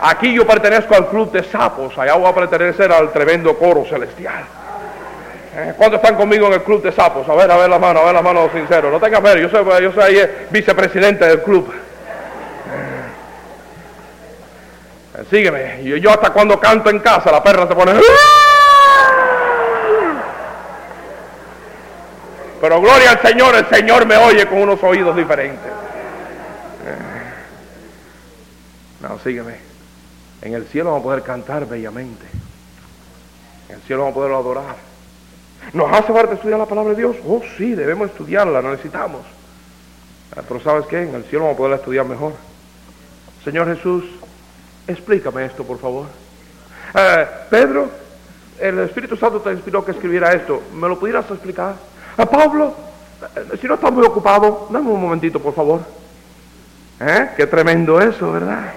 Aquí yo pertenezco al club de sapos, allá voy a pertenecer al tremendo coro celestial. Eh, ¿Cuántos están conmigo en el club de sapos? A ver, a ver la mano, a ver la mano sincero. No tengas ver, yo soy, yo soy vicepresidente del club. Eh, sígueme. Yo, yo hasta cuando canto en casa, la perra se pone... Pero gloria al Señor, el Señor me oye con unos oídos diferentes. Eh, no, sígueme. En el cielo vamos a poder cantar bellamente. En el cielo vamos a poder adorar. ¿Nos hace falta estudiar la palabra de Dios? Oh, sí, debemos estudiarla, la necesitamos. Ah, pero ¿sabes qué? En el cielo vamos a poder estudiar mejor. Señor Jesús, explícame esto, por favor. Eh, Pedro, el Espíritu Santo te inspiró que escribiera esto. ¿Me lo pudieras explicar? A ah, Pablo, eh, si no estás muy ocupado, dame un momentito, por favor. ¿Eh? Qué tremendo eso, ¿verdad?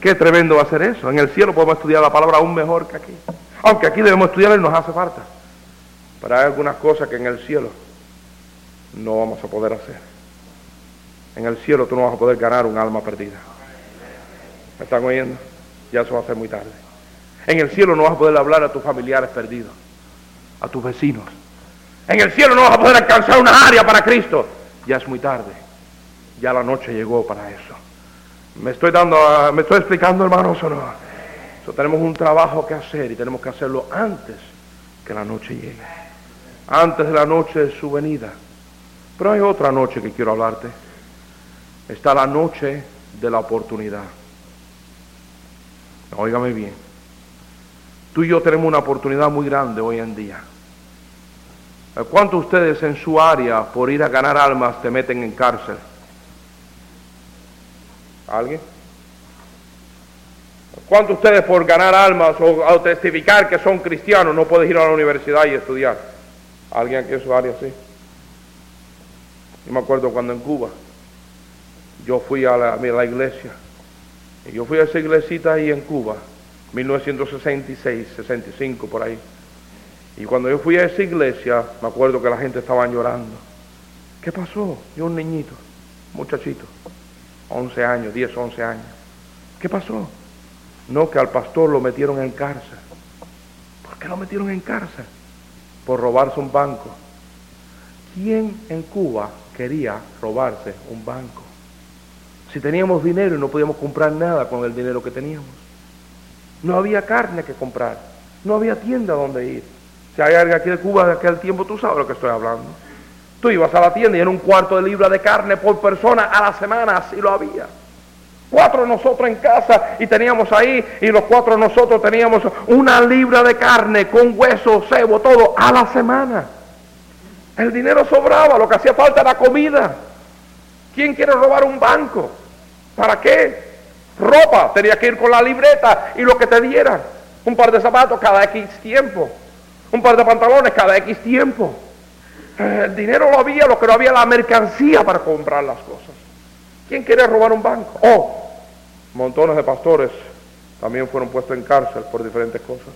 Qué tremendo va a ser eso. En el cielo podemos estudiar la palabra aún mejor que aquí. Aunque aquí debemos estudiar y nos hace falta. Hay algunas cosas que en el cielo no vamos a poder hacer. En el cielo tú no vas a poder ganar un alma perdida. ¿Me están oyendo? Ya eso va a ser muy tarde. En el cielo no vas a poder hablar a tus familiares perdidos, a tus vecinos. En el cielo no vas a poder alcanzar una área para Cristo. Ya es muy tarde. Ya la noche llegó para eso. Me estoy dando, me estoy explicando, hermanos, o no. tenemos un trabajo que hacer y tenemos que hacerlo antes que la noche llegue antes de la noche de su venida. Pero hay otra noche que quiero hablarte. Está la noche de la oportunidad. Óigame bien. Tú y yo tenemos una oportunidad muy grande hoy en día. ¿Cuántos ustedes en su área por ir a ganar almas te meten en cárcel? ¿Alguien? ¿Cuántos ustedes por ganar almas o, testificar que son cristianos no pueden ir a la universidad y estudiar? ¿Alguien aquí en su área sí? Yo me acuerdo cuando en Cuba yo fui a la, iglesia. Y yo fui a esa iglesita ahí en Cuba, 1966, 65 por ahí. Y cuando yo fui a esa iglesia, me acuerdo que la gente estaba llorando. ¿Qué pasó? Yo un niñito, muchachito, 11 años, 10, 11 años. ¿Qué pasó? No, que al pastor lo metieron en cárcel. ¿Por qué lo metieron en cárcel? Por robarse un banco. ¿Quién en Cuba quería robarse un banco? Si teníamos dinero y no podíamos comprar nada con el dinero que teníamos. No había carne que comprar. No había tienda donde ir. Si hay alguien aquí de Cuba de aquel tiempo, tú sabes lo que estoy hablando. Tú ibas a la tienda y era un cuarto de libra de carne por persona a la semana, así lo había. Cuatro nosotros en casa y teníamos ahí, y los cuatro nosotros teníamos una libra de carne con hueso, cebo, todo, a la semana. El dinero sobraba, lo que hacía falta era comida. ¿Quién quiere robar un banco? ¿Para qué? Ropa, tenía que ir con la libreta y lo que te dieran. Un par de zapatos cada X tiempo. Un par de pantalones cada X tiempo. El dinero lo había, lo que no había la mercancía para comprar las cosas. ¿Quién quiere robar un banco? Oh, montones de pastores también fueron puestos en cárcel por diferentes cosas.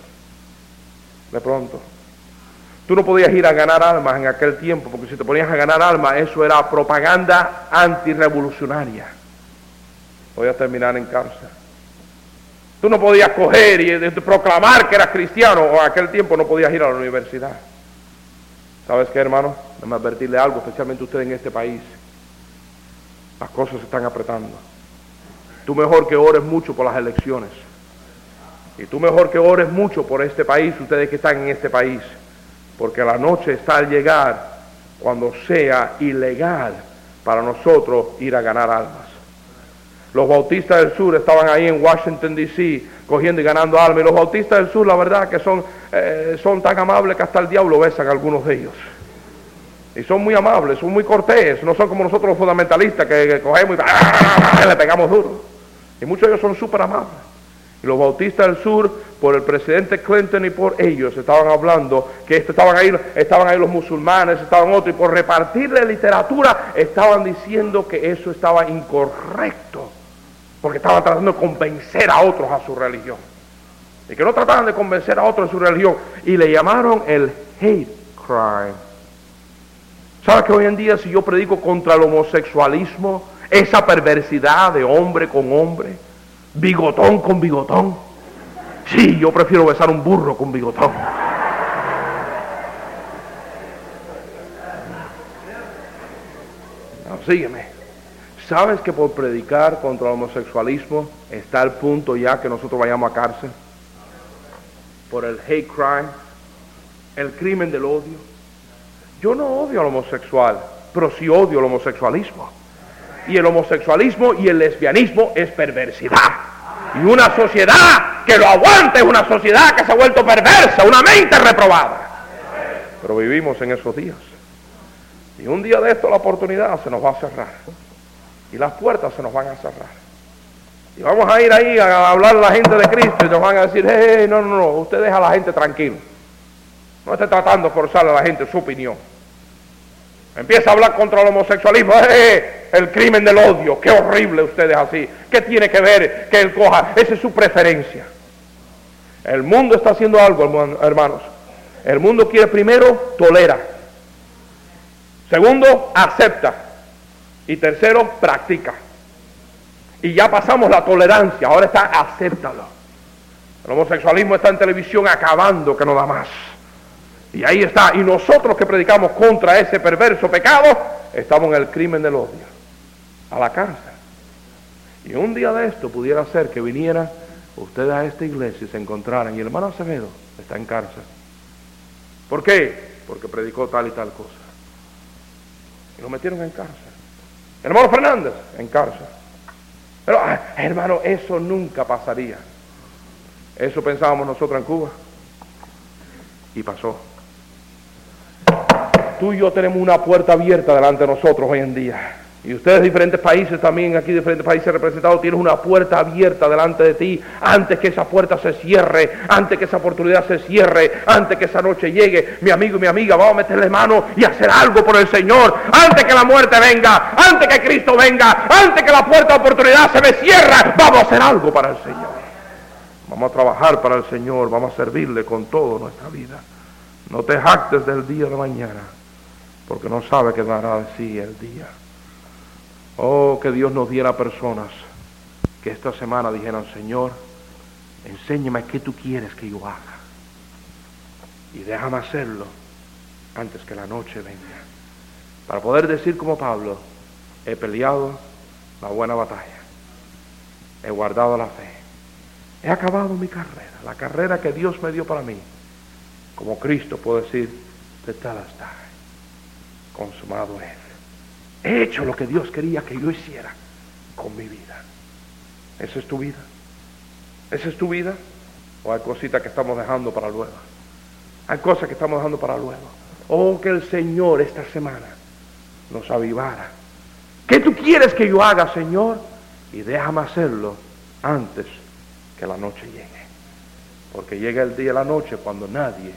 de pronto. Tú no podías ir a ganar almas en aquel tiempo, porque si te ponías a ganar almas, eso era propaganda antirrevolucionaria. Podías terminar en cárcel. Tú no podías coger y proclamar que eras cristiano, o en aquel tiempo no podías ir a la universidad. ¿Sabes qué, hermano? Déjame advertirle algo, especialmente usted en este país. Las cosas se están apretando. Tú mejor que ores mucho por las elecciones. Y tú mejor que ores mucho por este país, ustedes que están en este país. Porque la noche está al llegar cuando sea ilegal para nosotros ir a ganar almas. Los bautistas del sur estaban ahí en Washington, D.C., cogiendo y ganando almas. Y los bautistas del sur, la verdad, que son, eh, son tan amables que hasta el diablo besan a algunos de ellos. Y son muy amables, son muy cortés, no son como nosotros los fundamentalistas que, cogemos y le pegamos duro. Y muchos de ellos son súper amables. Y los bautistas del sur, por el presidente Clinton y por ellos, estaban hablando que estaban ahí, estaban ahí los musulmanes, estaban otros, y por repartirle literatura estaban diciendo que eso estaba incorrecto porque estaban tratando de convencer a otros a su religión. Y que no trataban de convencer a otros a su religión. Y le llamaron el hate crime. ¿Sabes que hoy en día si yo predico contra el homosexualismo, esa perversidad de hombre con hombre, bigotón con bigotón? Sí, yo prefiero besar un burro con bigotón. No, sígueme. ¿Sabes que por predicar contra el homosexualismo está el punto ya que nosotros vayamos a cárcel? Por el hate crime, el crimen del odio. Yo no odio al homosexual, pero sí odio el homosexualismo. Y el homosexualismo y el lesbianismo es perversidad. Y una sociedad que lo aguante es una sociedad que se ha vuelto perversa, una mente reprobada. Pero vivimos en esos días. Y un día de esto la oportunidad se nos va a cerrar y las puertas se nos van a cerrar. Y vamos a ir ahí a hablar a la gente de Cristo y nos van a decir, hey, no, no, no, usted deja a la gente tranquilo. No esté tratando de forzarle a la gente su opinión. Empieza a hablar contra el homosexualismo, hey, el crimen del odio, qué horrible ustedes así. ¿Qué tiene que ver que él coja? Esa es su preferencia. El mundo está haciendo algo, hermanos. El mundo quiere primero, tolera. Segundo, acepta. Y tercero, practica. Y ya pasamos la tolerancia, ahora está acéptalo. El homosexualismo está en televisión acabando, que no da más. Y ahí está. Y nosotros que predicamos contra ese perverso pecado, estamos en el crimen del odio, a la cárcel. Y un día de esto pudiera ser que viniera ustedes a esta iglesia y se encontraran, y el hermano Acevedo está en cárcel. ¿Por qué? Porque predicó tal y tal cosa. Y lo metieron en cárcel. Hermano Fernández, en cárcel. Pero, ah, hermano, eso nunca pasaría. Eso pensábamos nosotros en Cuba. Y pasó. Tú y yo tenemos una puerta abierta delante de nosotros hoy en día. Y ustedes diferentes países también, aquí diferentes países representados, tienen una puerta abierta delante de ti. Antes que esa puerta se cierre, antes que esa oportunidad se cierre, antes que esa noche llegue, mi amigo y mi amiga, vamos a meterle mano y hacer algo por el Señor. Antes que la muerte venga, antes que Cristo venga, antes que la puerta de oportunidad se me cierre, vamos a hacer algo para el Señor. Vamos a trabajar para el Señor, vamos a servirle con toda nuestra vida. No te jactes del día de mañana, porque no sabe qué dará de sí el día. Oh, que Dios nos diera personas que esta semana dijeran, Señor, enséñame qué tú quieres que yo haga. Y déjame hacerlo antes que la noche venga. Para poder decir como Pablo, he peleado la buena batalla. He guardado la fe. He acabado mi carrera, la carrera que Dios me dio para mí. Como Cristo puedo decir, de tal está. Consumado es. He hecho lo que Dios quería que yo hiciera con mi vida. ¿Esa es tu vida? ¿Esa es tu vida? ¿O hay cositas que estamos dejando para luego? Hay cosas que estamos dejando para luego. Oh, que el Señor esta semana nos avivara. ¿Qué tú quieres que yo haga, Señor? Y déjame hacerlo antes que la noche llegue. Porque llega el día y la noche cuando nadie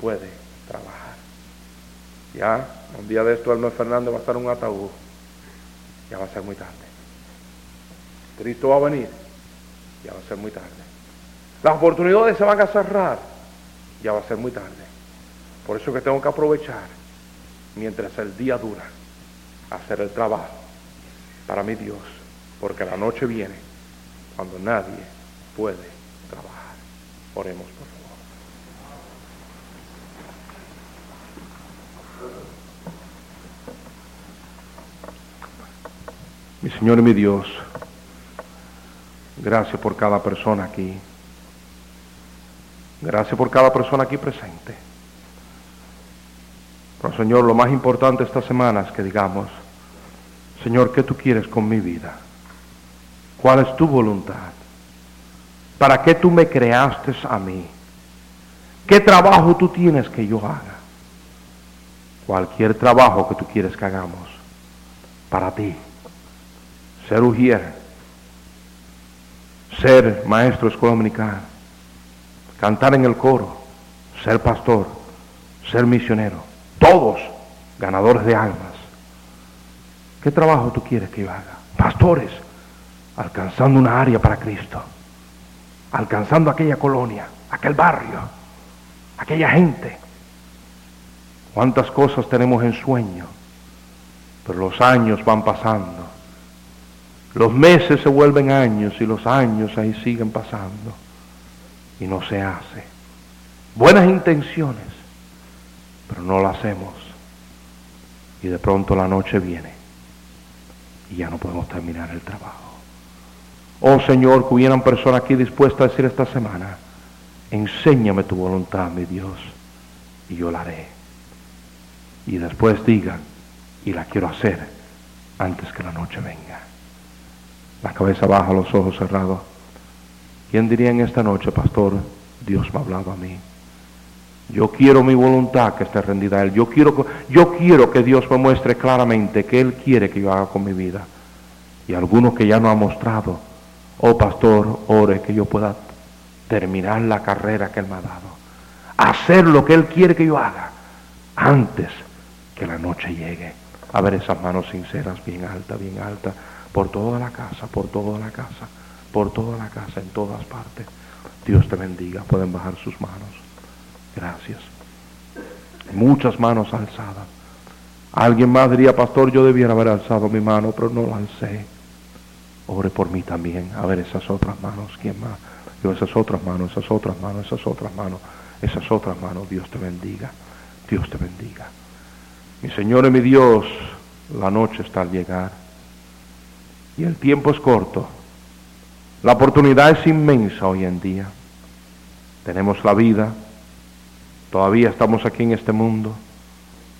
puede trabajar. Ya, un día de esto Hermano Fernando va a estar en un ataúd. Ya va a ser muy tarde. Cristo va a venir. Ya va a ser muy tarde. Las oportunidades se van a cerrar. ya va a ser muy tarde. Por eso que tengo que aprovechar mientras el día dura, hacer el trabajo para mi Dios, porque la noche viene cuando nadie puede trabajar. Oremos, por favor. Mi Señor y mi Dios, gracias por cada persona aquí. Gracias por cada persona aquí presente. Pero Señor, lo más importante esta semana es que digamos, Señor, ¿qué tú quieres con mi vida? ¿Cuál es tu voluntad? ¿Para qué tú me creaste a mí? ¿Qué trabajo tú tienes que yo haga? Cualquier trabajo que tú quieres que hagamos para ti. Ser ujier, ser maestro escuela dominical, cantar en el coro, ser pastor, ser misionero, todos ganadores de almas. ¿Qué trabajo tú quieres que yo haga? Pastores, alcanzando una área para Cristo, alcanzando aquella colonia, aquel barrio, aquella gente. ¿Cuántas cosas tenemos en sueño? Pero los años van pasando. Los meses se vuelven años y los años ahí siguen pasando. Y no se hace. Buenas intenciones, pero no lo hacemos. Y de pronto la noche viene y ya no podemos terminar el trabajo. Oh Señor, que hubieran personas aquí dispuestas a decir esta semana, enséñame tu voluntad, mi Dios, y yo la haré. Y después digan, y la quiero hacer antes que la noche venga. La cabeza baja, los ojos cerrados. ¿Quién diría en esta noche, pastor, Dios me ha hablado a mí? Yo quiero mi voluntad que esté rendida a Él. Yo quiero, que Dios me muestre claramente que Él quiere que yo haga con mi vida. Y algunos que ya no han mostrado, oh pastor, ore que yo pueda terminar la carrera que Él me ha dado. Hacer lo que Él quiere que yo haga antes que la noche llegue. A ver esas manos sinceras, bien altas, bien altas, por toda la casa, por toda la casa, por toda la casa, en todas partes. Dios te bendiga. Pueden bajar sus manos. Gracias. Muchas manos alzadas. Alguien más diría, pastor, yo debiera haber alzado mi mano, pero no la alcé. Ore por mí también. A ver esas otras manos. ¿Quién más? Yo esas otras manos, esas otras manos, esas otras manos, esas otras manos. Dios te bendiga. Dios te bendiga. Mi Señor y mi Dios, la noche está al llegar. Y el tiempo es corto. La oportunidad es inmensa hoy en día. Tenemos la vida, Todavía estamos aquí en este mundo.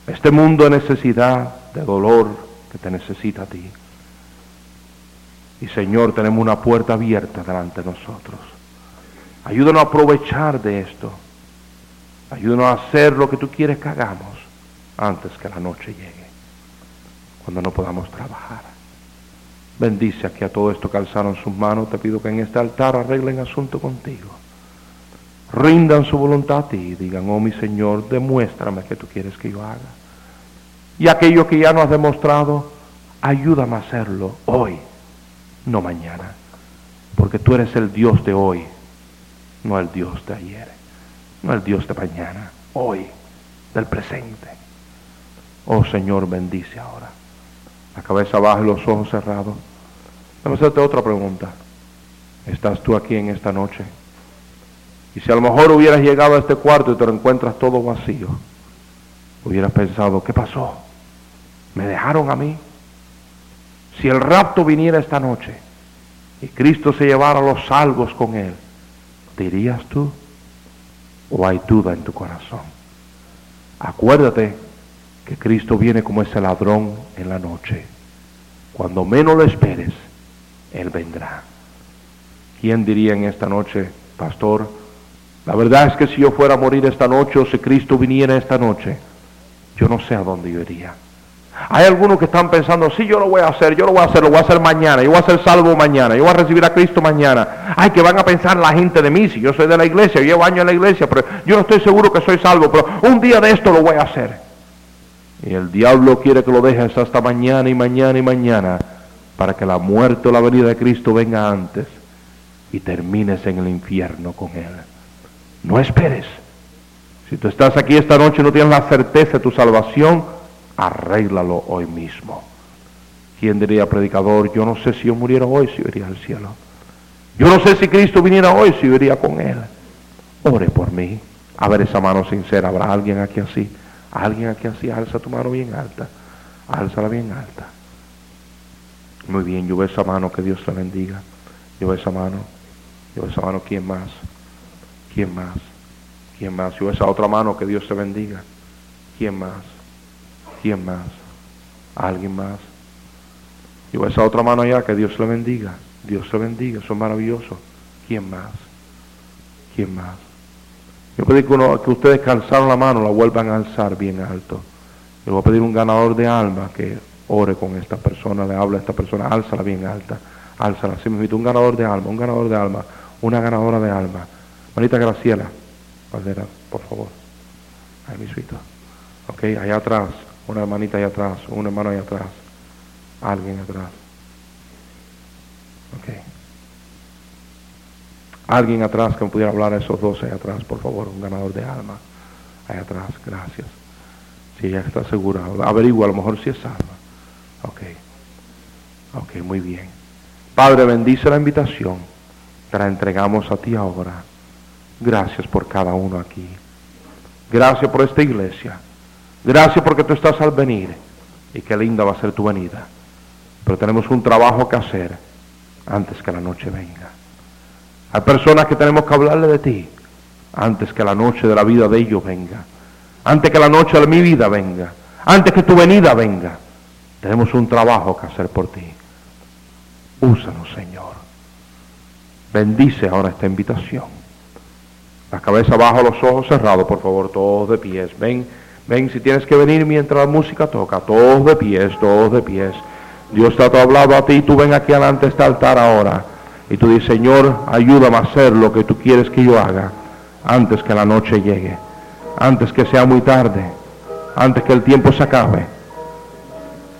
Este mundo de necesidad, de dolor que te necesita a ti. Y Señor, tenemos una puerta abierta delante de nosotros. Ayúdanos a aprovechar de esto. Ayúdanos a hacer lo que tú quieres que hagamos antes que la noche llegue. Cuando no podamos trabajar. Bendice aquí a todo esto que alzaron sus manos. Te pido que en este altar arreglen asunto contigo rindan su voluntad a ti y digan, oh mi Señor, demuéstrame que tú quieres que yo haga. Y aquello que ya no has demostrado, ayúdame a hacerlo hoy, no mañana. Porque tú eres el Dios de hoy, no el Dios de ayer, no el Dios de mañana, hoy, del presente. Oh Señor, bendice ahora. La cabeza baja y los ojos cerrados. Vamos a hacerte otra pregunta. ¿Estás tú aquí en esta noche? Y si a lo mejor hubieras llegado a este cuarto y te lo encuentras todo vacío, hubieras pensado, ¿qué pasó? ¿Me dejaron a mí? Si el rapto viniera esta noche y Cristo se llevara los salvos con él, ¿dirías tú? ¿O hay duda en tu corazón? Acuérdate que Cristo viene como ese ladrón en la noche. Cuando menos lo esperes, Él vendrá. ¿Quién diría en esta noche, pastor, la verdad es que si yo fuera a morir esta noche o si Cristo viniera esta noche, yo no sé a dónde yo iría. Hay algunos que están pensando, sí, yo lo voy a hacer, yo lo voy a hacer, lo voy a hacer mañana, yo voy a ser salvo mañana, yo voy a recibir a Cristo mañana. Ay, que van a pensar la gente de mí, si yo soy de la iglesia, yo llevo años en la iglesia, pero yo no estoy seguro que soy salvo, pero un día de esto lo voy a hacer. Y el diablo quiere que lo dejes hasta mañana y mañana y mañana, para que la muerte o la venida de Cristo venga antes y termines en el infierno con él. No esperes, Si tú estás aquí esta noche y no tienes la certeza de tu salvación, arréglalo hoy mismo. ¿Quién diría, predicador, yo no sé si yo muriera hoy, si yo iría al cielo? Yo no sé si Cristo viniera hoy, si yo iría con Él. Ore por mí. A ver esa mano sincera. ¿Habrá alguien aquí así? Alguien aquí así. Alza tu mano bien alta. Álzala bien alta. Muy bien, yo veo esa mano, que Dios te bendiga. Yo veo esa mano. Yo veo esa mano, ¿quién más? ¿Quién más? ¿Quién más? Yo veo esa otra mano, que Dios te bendiga. ¿Quién más? ¿Quién más? ¿Alguien más? Yo veo esa otra mano allá, que Dios le bendiga. Dios te bendiga, eso es maravilloso. ¿Quién más? ¿Quién más? Yo pedí que, que ustedes calzaron la mano, la vuelvan a alzar bien alto. Le voy a pedir un ganador de alma que ore con esta persona, le habla a esta persona, álzala bien alta, álzala. Me invito, un ganador de alma, un ganador de alma, una ganadora de alma. Manita Graciela, Valdera, por favor. Ahí mismo. Ok, allá atrás, una hermanita allá atrás, un hermano allá atrás, alguien atrás. Ok. Alguien atrás que me pudiera hablar a esos dos allá atrás, por favor, un ganador de alma. Allá atrás, gracias. Si ya está segura, averigua, a lo mejor si es alma. Ok. Muy bien. Padre, bendice la invitación. Te la entregamos a ti ahora. Gracias por cada uno aquí. Gracias por esta iglesia. Gracias porque tú estás al venir. Y qué linda va a ser tu venida. Pero tenemos un trabajo que hacer antes que la noche venga. Hay personas que tenemos que hablarle de ti antes que la noche de la vida de ellos venga. Antes que la noche de mi vida venga. Antes que tu venida venga. Tenemos un trabajo que hacer por ti. Úsanos, Señor. Bendice ahora esta invitación. La cabeza bajo, los ojos cerrados, por favor, todos de pies. Ven, ven si tienes que venir mientras la música toca. Todos de pies, todos de pies. Dios te ha hablado a ti, tú ven aquí adelante este altar ahora. Y tú dices, Señor, ayúdame a hacer lo que tú quieres que yo haga antes que la noche llegue, antes que sea muy tarde, antes que el tiempo se acabe.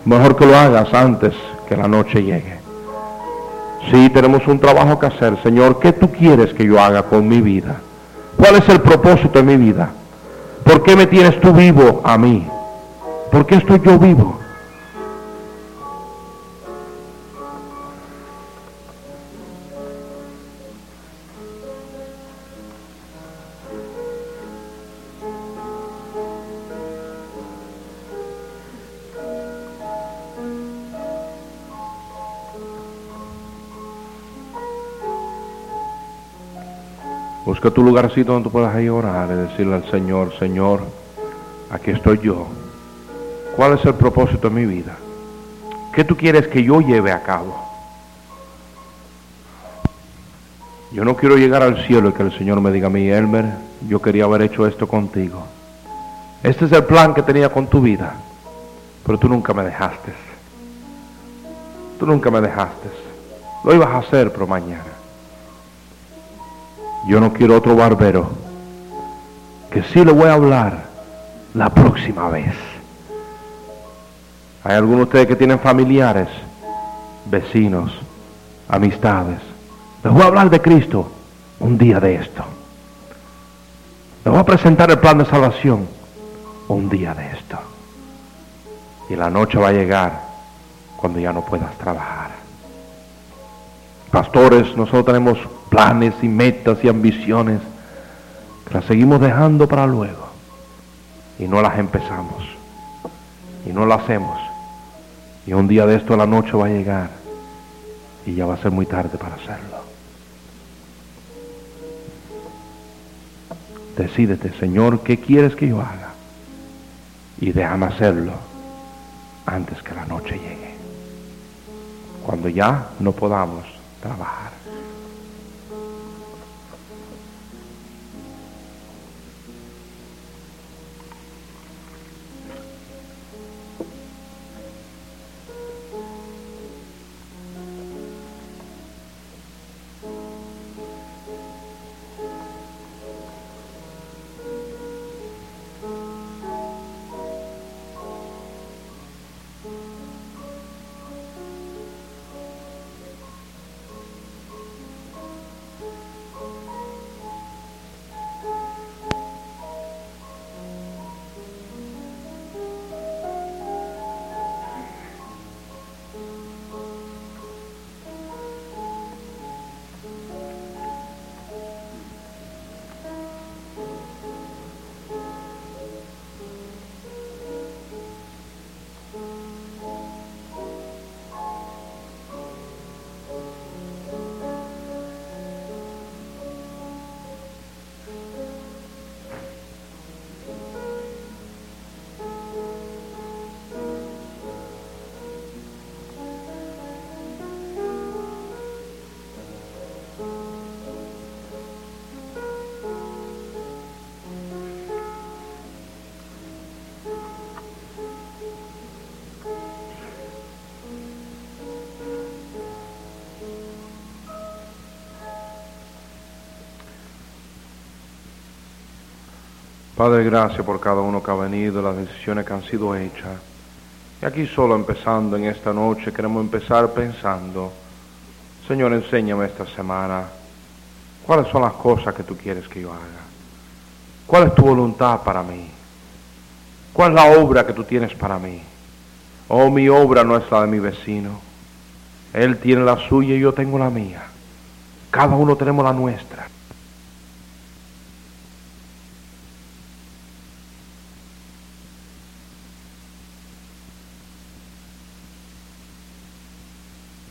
Mejor que lo hagas antes que la noche llegue. Sí, tenemos un trabajo que hacer, Señor. ¿Qué tú quieres que yo haga con mi vida? ¿Cuál es el propósito de mi vida? ¿Por qué me tienes tú vivo a mí? ¿Por qué estoy yo vivo? Busca tu lugarcito donde tú puedas ir orar y decirle al Señor, Señor, aquí estoy yo. ¿Cuál es el propósito de mi vida? ¿Qué tú quieres que yo lleve a cabo? Yo no quiero llegar al cielo y que el Señor me diga a mí, Elmer, yo quería haber hecho esto contigo. Este es el plan que tenía con tu vida, pero tú nunca me dejaste. Tú nunca me dejaste. Lo ibas a hacer, pero mañana. Yo no quiero otro barbero. Que sí le voy a hablar la próxima vez. Hay algunos de ustedes que tienen familiares, vecinos, amistades. Les voy a hablar de Cristo un día de esto. Les voy a presentar el plan de salvación un día de esto. Y la noche va a llegar cuando ya no puedas trabajar. Pastores, nosotros tenemos planes y metas y ambiciones que las seguimos dejando para luego y no las empezamos y no las hacemos. Y un día de esto la noche va a llegar y ya va a ser muy tarde para hacerlo. Decídete, Señor, ¿qué quieres que yo haga? Y déjame hacerlo antes que la noche llegue. Cuando ya no podamos trabajar. Padre, gracias por cada uno que ha venido, las decisiones que han sido hechas. Y aquí solo empezando en esta noche, queremos empezar pensando, Señor, enséñame esta semana cuáles son las cosas que tú quieres que yo haga. ¿Cuál es tu voluntad para mí? ¿Cuál es la obra que tú tienes para mí? Oh, mi obra no es la de mi vecino. Él tiene la suya y yo tengo la mía. Cada uno tenemos la nuestra.